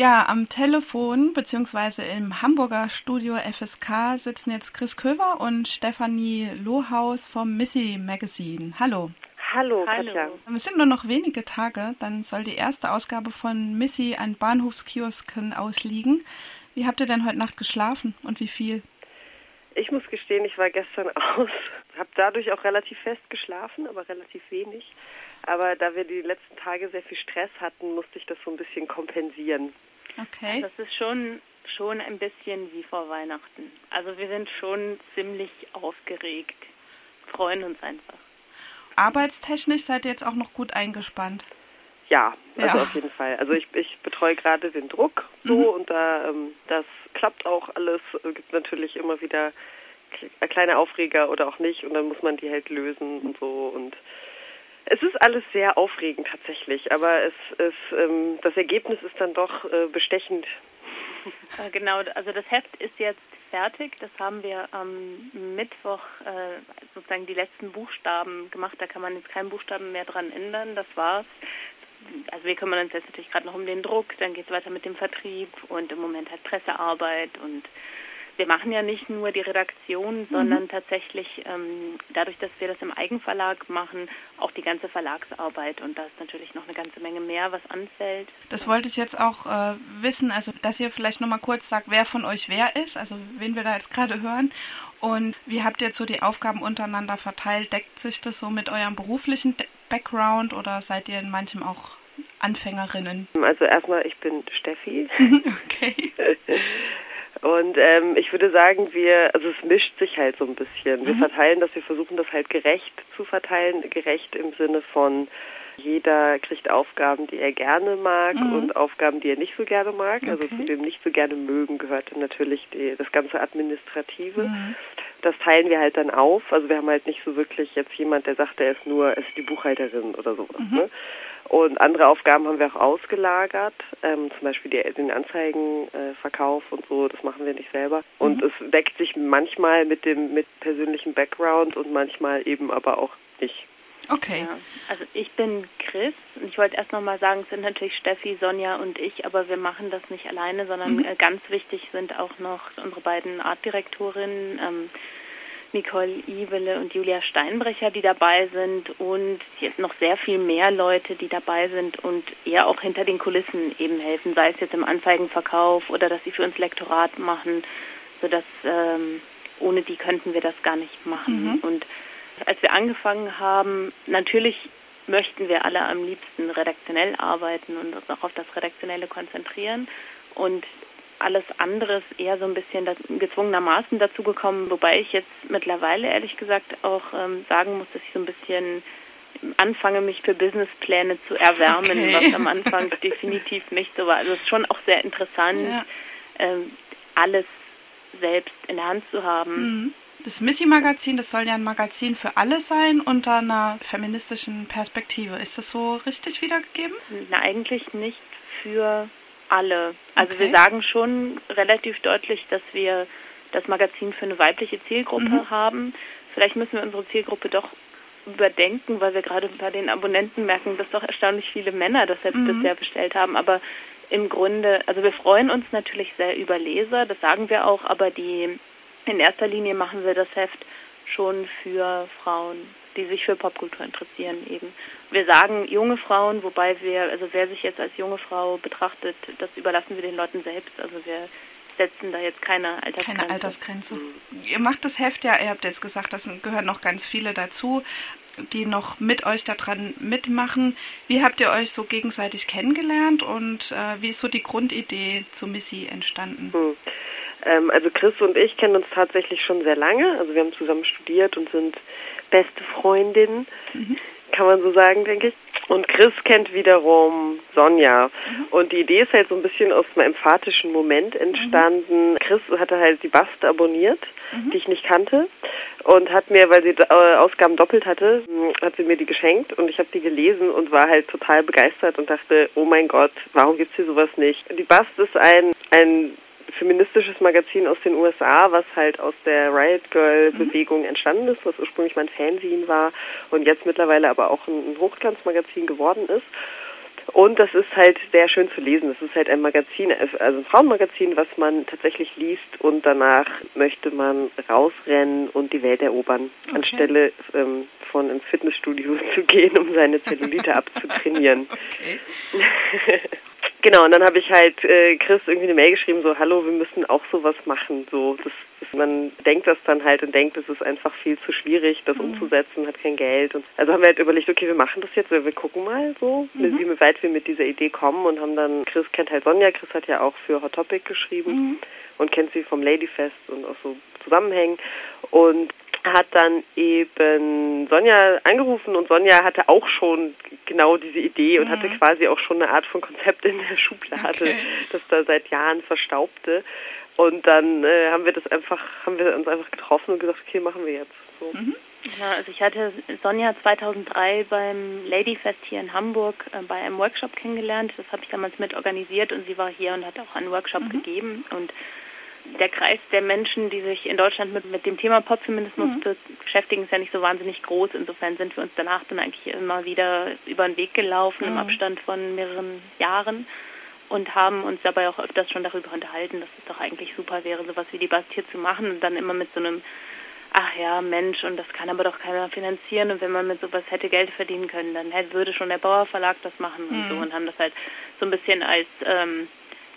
Ja, am Telefon bzw. im Hamburger Studio FSK sitzen jetzt Chris Köver und Stefanie Lohaus vom Missy Magazine. Hallo. Hallo, Katja. Es sind nur noch wenige Tage, dann soll die erste Ausgabe von Missy an Bahnhofskiosken ausliegen. Wie habt ihr denn heute Nacht geschlafen und wie viel? Ich muss gestehen, ich war gestern aus, habe dadurch auch relativ fest geschlafen, aber relativ wenig. Aber da wir die letzten Tage sehr viel Stress hatten, musste ich das so ein bisschen kompensieren. Okay. Das ist schon schon ein bisschen wie vor Weihnachten. Also wir sind schon ziemlich aufgeregt, freuen uns einfach. Arbeitstechnisch seid ihr jetzt auch noch gut eingespannt. Ja, also ja. auf jeden Fall. Also ich, ich betreue gerade den Druck so mhm. und da ähm, das klappt auch alles. Es gibt natürlich immer wieder kleine Aufreger oder auch nicht und dann muss man die halt lösen und so und es ist alles sehr aufregend tatsächlich, aber es ist ähm, das Ergebnis ist dann doch äh, bestechend. Äh, genau, also das Heft ist jetzt fertig. Das haben wir am Mittwoch äh, sozusagen die letzten Buchstaben gemacht. Da kann man jetzt keinen Buchstaben mehr dran ändern. Das war's. Also wir kümmern uns jetzt natürlich gerade noch um den Druck. Dann geht es weiter mit dem Vertrieb und im Moment halt Pressearbeit und wir machen ja nicht nur die Redaktion, sondern mhm. tatsächlich ähm, dadurch, dass wir das im Eigenverlag machen, auch die ganze Verlagsarbeit. Und da ist natürlich noch eine ganze Menge mehr, was anfällt. Das wollte ich jetzt auch äh, wissen, also dass ihr vielleicht nochmal kurz sagt, wer von euch wer ist, also wen wir da jetzt gerade hören. Und wie habt ihr jetzt so die Aufgaben untereinander verteilt? Deckt sich das so mit eurem beruflichen Background oder seid ihr in manchem auch Anfängerinnen? Also erstmal, ich bin Steffi. okay. Und ähm, ich würde sagen, wir, also es mischt sich halt so ein bisschen. Wir mhm. verteilen das, wir versuchen das halt gerecht zu verteilen, gerecht im Sinne von jeder kriegt Aufgaben, die er gerne mag mhm. und Aufgaben, die er nicht so gerne mag. Also okay. Also zu dem nicht so gerne mögen gehört dann natürlich die, das ganze Administrative. Mhm. Das teilen wir halt dann auf. Also wir haben halt nicht so wirklich jetzt jemand, der sagt, er ist nur, er ist die Buchhalterin oder sowas. Mhm. Ne? Und andere Aufgaben haben wir auch ausgelagert, ähm, zum Beispiel die, den Anzeigenverkauf äh, und so, das machen wir nicht selber. Und mhm. es deckt sich manchmal mit dem mit persönlichem Background und manchmal eben aber auch nicht. Okay. Ja. Also ich bin Chris und ich wollte erst nochmal sagen, es sind natürlich Steffi, Sonja und ich, aber wir machen das nicht alleine, sondern mhm. Äh, ganz wichtig sind auch noch unsere beiden Artdirektorinnen. Ähm, Nicole Ivele und Julia Steinbrecher, die dabei sind und jetzt noch sehr viel mehr Leute, die dabei sind und eher auch hinter den Kulissen eben helfen, sei es jetzt im Anzeigenverkauf oder dass sie für uns Lektorat machen, sodass ähm, ohne die könnten wir das gar nicht machen. Mhm. Und als wir angefangen haben, natürlich möchten wir alle am liebsten redaktionell arbeiten und uns auch auf das Redaktionelle konzentrieren. Und alles andere ist eher so ein bisschen das, gezwungenermaßen dazugekommen, wobei ich jetzt mittlerweile ehrlich gesagt auch ähm, sagen muss, dass ich so ein bisschen anfange, mich für Businesspläne zu erwärmen, okay. was am Anfang definitiv nicht so war. Also es ist schon auch sehr interessant, ja. ähm, alles selbst in der Hand zu haben. Mhm. Das Missy-Magazin, das soll ja ein Magazin für alle sein unter einer feministischen Perspektive. Ist das so richtig wiedergegeben? Na, eigentlich nicht für alle. Also okay. wir sagen schon relativ deutlich, dass wir das Magazin für eine weibliche Zielgruppe mhm. haben. Vielleicht müssen wir unsere Zielgruppe doch überdenken, weil wir gerade bei den Abonnenten merken, dass doch erstaunlich viele Männer das selbst mhm. bisher bestellt haben. Aber im Grunde, also wir freuen uns natürlich sehr über Leser, das sagen wir auch, aber die in erster Linie machen wir das Heft schon für Frauen, die sich für Popkultur interessieren eben. Wir sagen junge Frauen, wobei wir, also wer sich jetzt als junge Frau betrachtet, das überlassen wir den Leuten selbst. Also wir setzen da jetzt keine Altersgrenze. Keine Altersgrenze. Ihr macht das Heft ja, ihr habt jetzt gesagt, das gehören noch ganz viele dazu, die noch mit euch daran mitmachen. Wie habt ihr euch so gegenseitig kennengelernt und äh, wie ist so die Grundidee zu Missy entstanden? Hm. Ähm, also Chris und ich kennen uns tatsächlich schon sehr lange. Also wir haben zusammen studiert und sind beste Freundinnen, mhm. Kann man so sagen, denke ich. Und Chris kennt wiederum Sonja. Mhm. Und die Idee ist halt so ein bisschen aus einem emphatischen Moment entstanden. Mhm. Chris hatte halt die Bast abonniert, mhm. die ich nicht kannte. Und hat mir, weil sie äh, Ausgaben doppelt hatte, hat sie mir die geschenkt und ich habe die gelesen und war halt total begeistert und dachte, oh mein Gott, warum gibt's hier sowas nicht? Die Bast ist ein, ein feministisches Magazin aus den USA, was halt aus der Riot Girl Bewegung entstanden ist, was ursprünglich mein Fanzine war und jetzt mittlerweile aber auch ein Hochglanzmagazin geworden ist. Und das ist halt sehr schön zu lesen. Das ist halt ein Magazin, also ein Frauenmagazin, was man tatsächlich liest und danach möchte man rausrennen und die Welt erobern, okay. anstelle ähm, von ins Fitnessstudio zu gehen, um seine Zellulite abzutrainieren. Okay. Genau, und dann habe ich halt äh, Chris irgendwie eine Mail geschrieben, so, hallo, wir müssen auch sowas machen. So, das, das, man denkt das dann halt und denkt, es ist einfach viel zu schwierig, das mhm. umzusetzen, hat kein Geld. Und also haben wir halt überlegt, okay, wir machen das jetzt, wir, wir gucken mal so, mhm. wie weit wir mit dieser Idee kommen und haben dann, Chris kennt halt Sonja, Chris hat ja auch für Hot Topic geschrieben mhm. und kennt sie vom Ladyfest und auch so Zusammenhängen. Und hat dann eben Sonja angerufen und Sonja hatte auch schon genau diese Idee und mhm. hatte quasi auch schon eine Art von Konzept in der Schublade, okay. das da seit Jahren verstaubte. Und dann äh, haben wir das einfach, haben wir uns einfach getroffen und gesagt, okay, machen wir jetzt. So. Mhm. Ja, also ich hatte Sonja 2003 beim Ladyfest hier in Hamburg äh, bei einem Workshop kennengelernt. Das habe ich damals mit organisiert und sie war hier und hat auch einen Workshop mhm. gegeben und der Kreis der Menschen, die sich in Deutschland mit, mit dem Thema Popfeminismus mhm. beschäftigen, ist ja nicht so wahnsinnig groß. Insofern sind wir uns danach dann eigentlich immer wieder über den Weg gelaufen mhm. im Abstand von mehreren Jahren und haben uns dabei auch öfters schon darüber unterhalten, dass es doch eigentlich super wäre, sowas wie die Bastie zu machen und dann immer mit so einem ach ja, Mensch, und das kann aber doch keiner finanzieren und wenn man mit sowas hätte Geld verdienen können, dann hätte, würde schon der Bauer Verlag das machen und mhm. so und haben das halt so ein bisschen als ähm,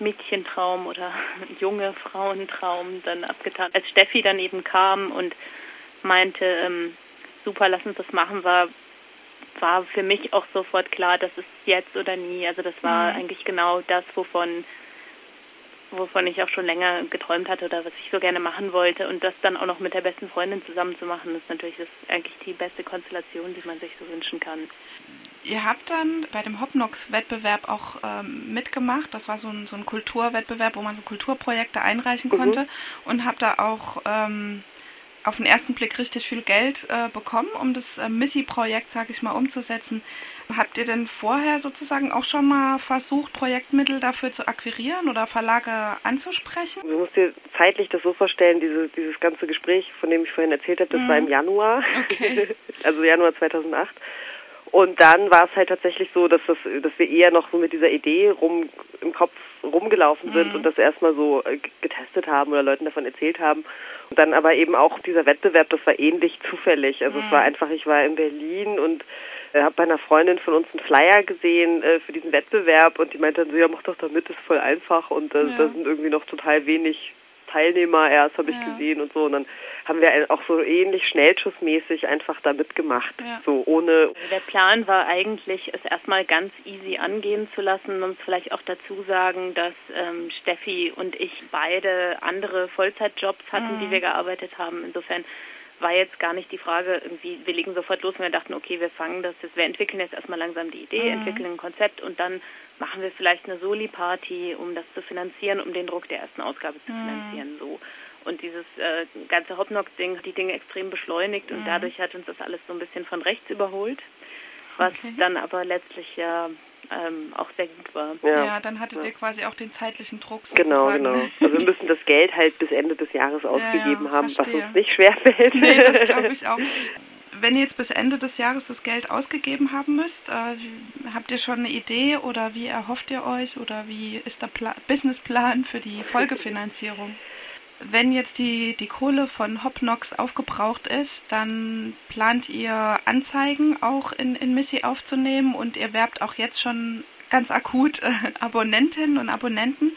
Mädchentraum oder junge Frauentraum dann abgetan. Als Steffi dann eben kam und meinte, ähm, super, lass uns das machen, war war für mich auch sofort klar, das ist jetzt oder nie. Also das war mhm. eigentlich genau das, wovon wovon ich auch schon länger geträumt hatte oder was ich so gerne machen wollte und das dann auch noch mit der besten Freundin zusammen zu machen, ist natürlich das eigentlich die beste Konstellation, die man sich so wünschen kann. Ihr habt dann bei dem Hopnox-Wettbewerb auch ähm, mitgemacht. Das war so ein, so ein Kulturwettbewerb, wo man so Kulturprojekte einreichen mhm. konnte und habt da auch ähm, auf den ersten Blick richtig viel Geld äh, bekommen, um das äh, Missy-Projekt, sage ich mal, umzusetzen. Habt ihr denn vorher sozusagen auch schon mal versucht, Projektmittel dafür zu akquirieren oder Verlage anzusprechen? Du musst dir zeitlich das so vorstellen, diese, dieses ganze Gespräch, von dem ich vorhin erzählt habe, das mhm. war im Januar, okay. also Januar 2008. Und dann war es halt tatsächlich so, dass das, dass wir eher noch so mit dieser Idee rum im Kopf rumgelaufen sind mhm. und das erstmal so äh, getestet haben oder Leuten davon erzählt haben. Und dann aber eben auch dieser Wettbewerb, das war ähnlich zufällig. Also mhm. es war einfach, ich war in Berlin und äh, habe bei einer Freundin von uns einen Flyer gesehen äh, für diesen Wettbewerb und die meinte dann so, ja mach doch da mit, ist voll einfach und äh, ja. da sind irgendwie noch total wenig Teilnehmer erst, habe ich ja. gesehen und so. Und dann haben wir auch so ähnlich schnellschussmäßig einfach da mitgemacht. Ja. So ohne. Also der Plan war eigentlich, es erstmal ganz easy angehen zu lassen. Man muss vielleicht auch dazu sagen, dass ähm, Steffi und ich beide andere Vollzeitjobs hatten, mhm. die wir gearbeitet haben. Insofern war jetzt gar nicht die Frage, irgendwie, wir legen sofort los und wir dachten, okay, wir fangen das, jetzt, wir entwickeln jetzt erstmal langsam die Idee, mhm. entwickeln ein Konzept und dann machen wir vielleicht eine Soli-Party, um das zu finanzieren, um den Druck der ersten Ausgabe zu mhm. finanzieren, so. Und dieses äh, ganze Hopknock-Ding hat die Dinge extrem beschleunigt und mhm. dadurch hat uns das alles so ein bisschen von rechts überholt, was okay. dann aber letztlich ja ähm, auch sehr gut war. Ja, ja dann hattet ja. ihr quasi auch den zeitlichen Druck sozusagen. Genau, genau. Also wir müssen das Geld halt bis Ende des Jahres ausgegeben ja, haben, verstehe. was uns nicht schwerfällt. Nee, das glaube ich auch. Wenn ihr jetzt bis Ende des Jahres das Geld ausgegeben haben müsst, äh, habt ihr schon eine Idee oder wie erhofft ihr euch oder wie ist der Pla Businessplan für die Folgefinanzierung? wenn jetzt die, die Kohle von Hopnox aufgebraucht ist, dann plant ihr Anzeigen auch in, in Missy aufzunehmen und ihr werbt auch jetzt schon ganz akut äh, Abonnentinnen und Abonnenten.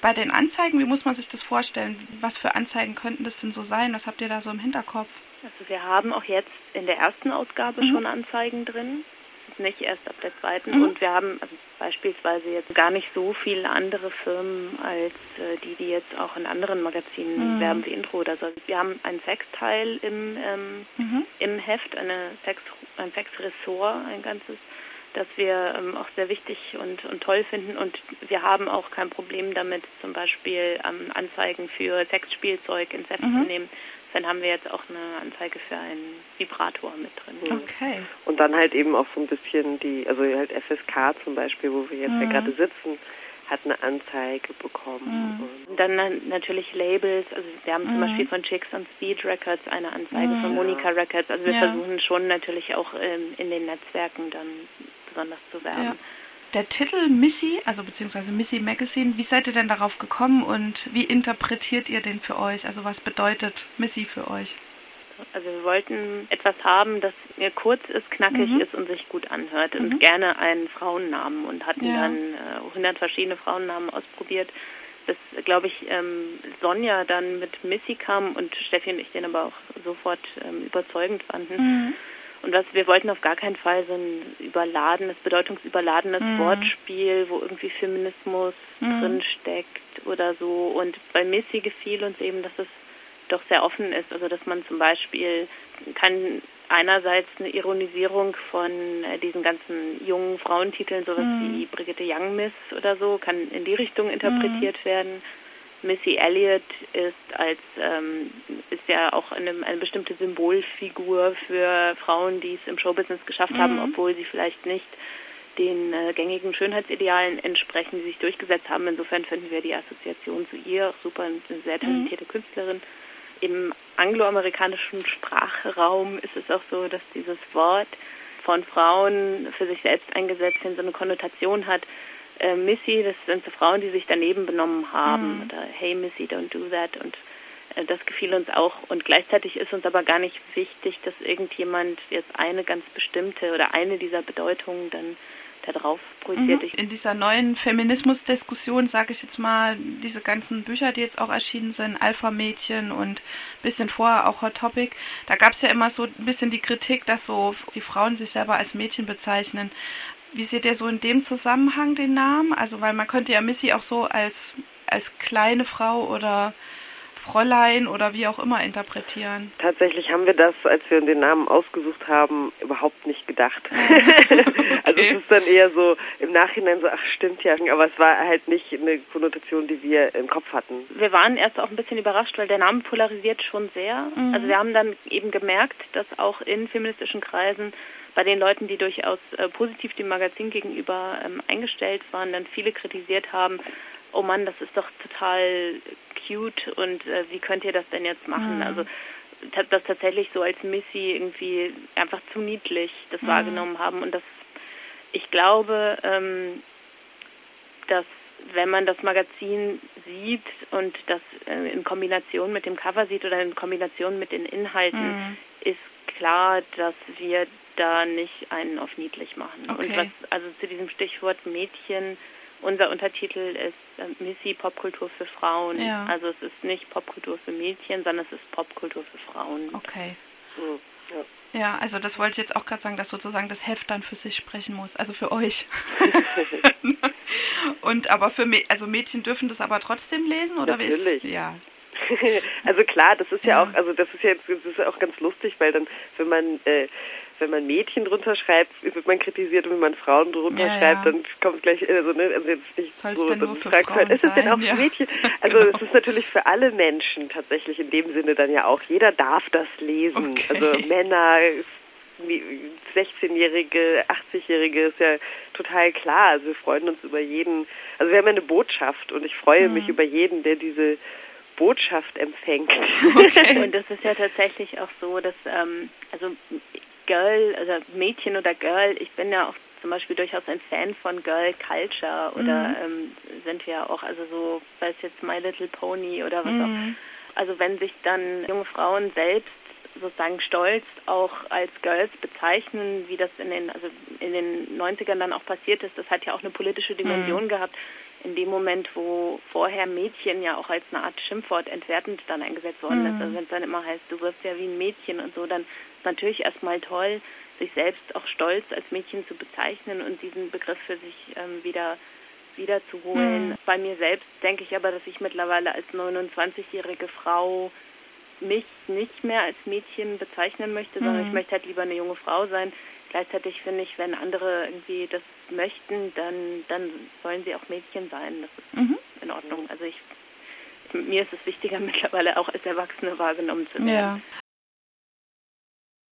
Bei den Anzeigen, wie muss man sich das vorstellen? Was für Anzeigen könnten das denn so sein? Was habt ihr da so im Hinterkopf? Also wir haben auch jetzt in der ersten Ausgabe mhm. schon Anzeigen drin nicht erst ab der zweiten. Mhm. Und wir haben also beispielsweise jetzt gar nicht so viele andere Firmen als äh, die, die jetzt auch in anderen Magazinen mhm. werben wie Intro oder so. Wir haben ein Sexteil im, ähm, mhm. im Heft, eine Sex, ein Sexressort, ein ganzes das wir ähm, auch sehr wichtig und, und toll finden. Und wir haben auch kein Problem damit, zum Beispiel ähm, Anzeigen für Sexspielzeug ins Heft mhm. zu nehmen. Dann haben wir jetzt auch eine Anzeige für einen Vibrator mit drin. Okay. Und dann halt eben auch so ein bisschen die, also halt FSK zum Beispiel, wo wir jetzt mhm. ja gerade sitzen, hat eine Anzeige bekommen. Mhm. Und dann natürlich Labels, also wir haben mhm. zum Beispiel von Chicks und Speed Records eine Anzeige, mhm. von Monika Records. Also wir ja. versuchen schon natürlich auch ähm, in den Netzwerken dann besonders zu werben. Ja. Der Titel Missy, also beziehungsweise Missy Magazine, wie seid ihr denn darauf gekommen und wie interpretiert ihr den für euch? Also was bedeutet Missy für euch? Also wir wollten etwas haben, das mir kurz ist, knackig mhm. ist und sich gut anhört und mhm. gerne einen Frauennamen und hatten ja. dann äh, 100 verschiedene Frauennamen ausprobiert, bis, glaube ich, ähm, Sonja dann mit Missy kam und Steffi und ich den aber auch sofort ähm, überzeugend fanden. Mhm. Und was wir wollten auf gar keinen Fall so ein überladenes, bedeutungsüberladenes mhm. Wortspiel, wo irgendwie Feminismus mhm. drin steckt oder so. Und bei Missy gefiel uns eben, dass es doch sehr offen ist. Also dass man zum Beispiel kann einerseits eine Ironisierung von äh, diesen ganzen jungen Frauentiteln, sowas mhm. wie Brigitte Young Miss oder so, kann in die Richtung interpretiert mhm. werden. Missy Elliott ist als ähm, ist ja auch eine, eine bestimmte Symbolfigur für Frauen, die es im Showbusiness geschafft mhm. haben, obwohl sie vielleicht nicht den äh, gängigen Schönheitsidealen entsprechen, die sich durchgesetzt haben. Insofern finden wir die Assoziation zu ihr auch super, eine sehr talentierte mhm. Künstlerin im angloamerikanischen Sprachraum ist es auch so, dass dieses Wort von Frauen für sich selbst eingesetzt in so eine Konnotation hat. Äh, Missy, das sind so Frauen, die sich daneben benommen haben. Mhm. Oder Hey Missy, don't do that. Und äh, das gefiel uns auch. Und gleichzeitig ist uns aber gar nicht wichtig, dass irgendjemand jetzt eine ganz bestimmte oder eine dieser Bedeutungen dann darauf projiziert. Mhm. In dieser neuen Feminismusdiskussion, sage ich jetzt mal, diese ganzen Bücher, die jetzt auch erschienen sind, Alpha-Mädchen und ein bisschen vorher auch Hot Topic, da gab es ja immer so ein bisschen die Kritik, dass so die Frauen sich selber als Mädchen bezeichnen. Wie seht ihr so in dem Zusammenhang den Namen? Also, weil man könnte ja Missy auch so als, als kleine Frau oder Fräulein oder wie auch immer interpretieren. Tatsächlich haben wir das, als wir den Namen ausgesucht haben, überhaupt nicht gedacht. okay. Also es ist dann eher so im Nachhinein so, ach stimmt ja, aber es war halt nicht eine Konnotation, die wir im Kopf hatten. Wir waren erst auch ein bisschen überrascht, weil der Name polarisiert schon sehr. Mhm. Also wir haben dann eben gemerkt, dass auch in feministischen Kreisen bei den Leuten, die durchaus äh, positiv dem Magazin gegenüber ähm, eingestellt waren, dann viele kritisiert haben, oh Mann, das ist doch total cute und äh, wie könnt ihr das denn jetzt machen? Mhm. Also das tatsächlich so als Missy irgendwie einfach zu niedlich das mhm. wahrgenommen haben und das ich glaube, ähm, dass wenn man das Magazin sieht und das äh, in Kombination mit dem Cover sieht oder in Kombination mit den Inhalten, mhm. ist klar, dass wir da nicht einen auf niedlich machen. Okay. Und was also zu diesem Stichwort Mädchen unser Untertitel ist äh, Missy Popkultur für Frauen. Ja. Also es ist nicht Popkultur für Mädchen, sondern es ist Popkultur für Frauen. Okay. So, ja. ja. also das wollte ich jetzt auch gerade sagen, dass sozusagen das Heft dann für sich sprechen muss, also für euch. Und aber für also Mädchen dürfen das aber trotzdem lesen oder Natürlich. wie ist ja. also klar, das ist ja, ja, auch, also das ist ja das ist auch ganz lustig, weil dann, wenn man äh, wenn man Mädchen drunter schreibt, wird man kritisiert und wenn man Frauen drunter ja, schreibt, ja. dann kommt gleich, also, ne, also jetzt nicht Soll's so, dann fragt man, ist es denn auch für Mädchen? Also es ist natürlich für alle Menschen tatsächlich in dem Sinne dann ja auch, jeder darf das lesen. Okay. Also Männer, 16-Jährige, 80-Jährige ist ja total klar. Also wir freuen uns über jeden, also wir haben ja eine Botschaft und ich freue mhm. mich über jeden, der diese Botschaft empfängt. Okay. Und das ist ja tatsächlich auch so, dass ähm, also Girl, also Mädchen oder Girl, ich bin ja auch zum Beispiel durchaus ein Fan von Girl Culture oder mhm. ähm, sind wir auch, also so, sei es jetzt My Little Pony oder was mhm. auch. Also wenn sich dann junge Frauen selbst sozusagen stolz auch als Girls bezeichnen, wie das in den, also in den 90ern dann auch passiert ist, das hat ja auch eine politische Dimension mhm. gehabt. In dem Moment, wo vorher Mädchen ja auch als eine Art Schimpfwort entwertend dann eingesetzt worden ist, mhm. also wenn es dann immer heißt, du wirst ja wie ein Mädchen und so, dann natürlich erstmal toll, sich selbst auch stolz als Mädchen zu bezeichnen und diesen Begriff für sich ähm, wieder wiederzuholen. Mhm. Bei mir selbst denke ich aber, dass ich mittlerweile als 29-jährige Frau mich nicht mehr als Mädchen bezeichnen möchte, sondern mhm. ich möchte halt lieber eine junge Frau sein. Gleichzeitig finde ich, wenn andere irgendwie das möchten, dann, dann sollen sie auch Mädchen sein. Das ist mhm. in Ordnung. Also ich mir ist es wichtiger, mittlerweile auch als Erwachsene wahrgenommen zu werden. Ja,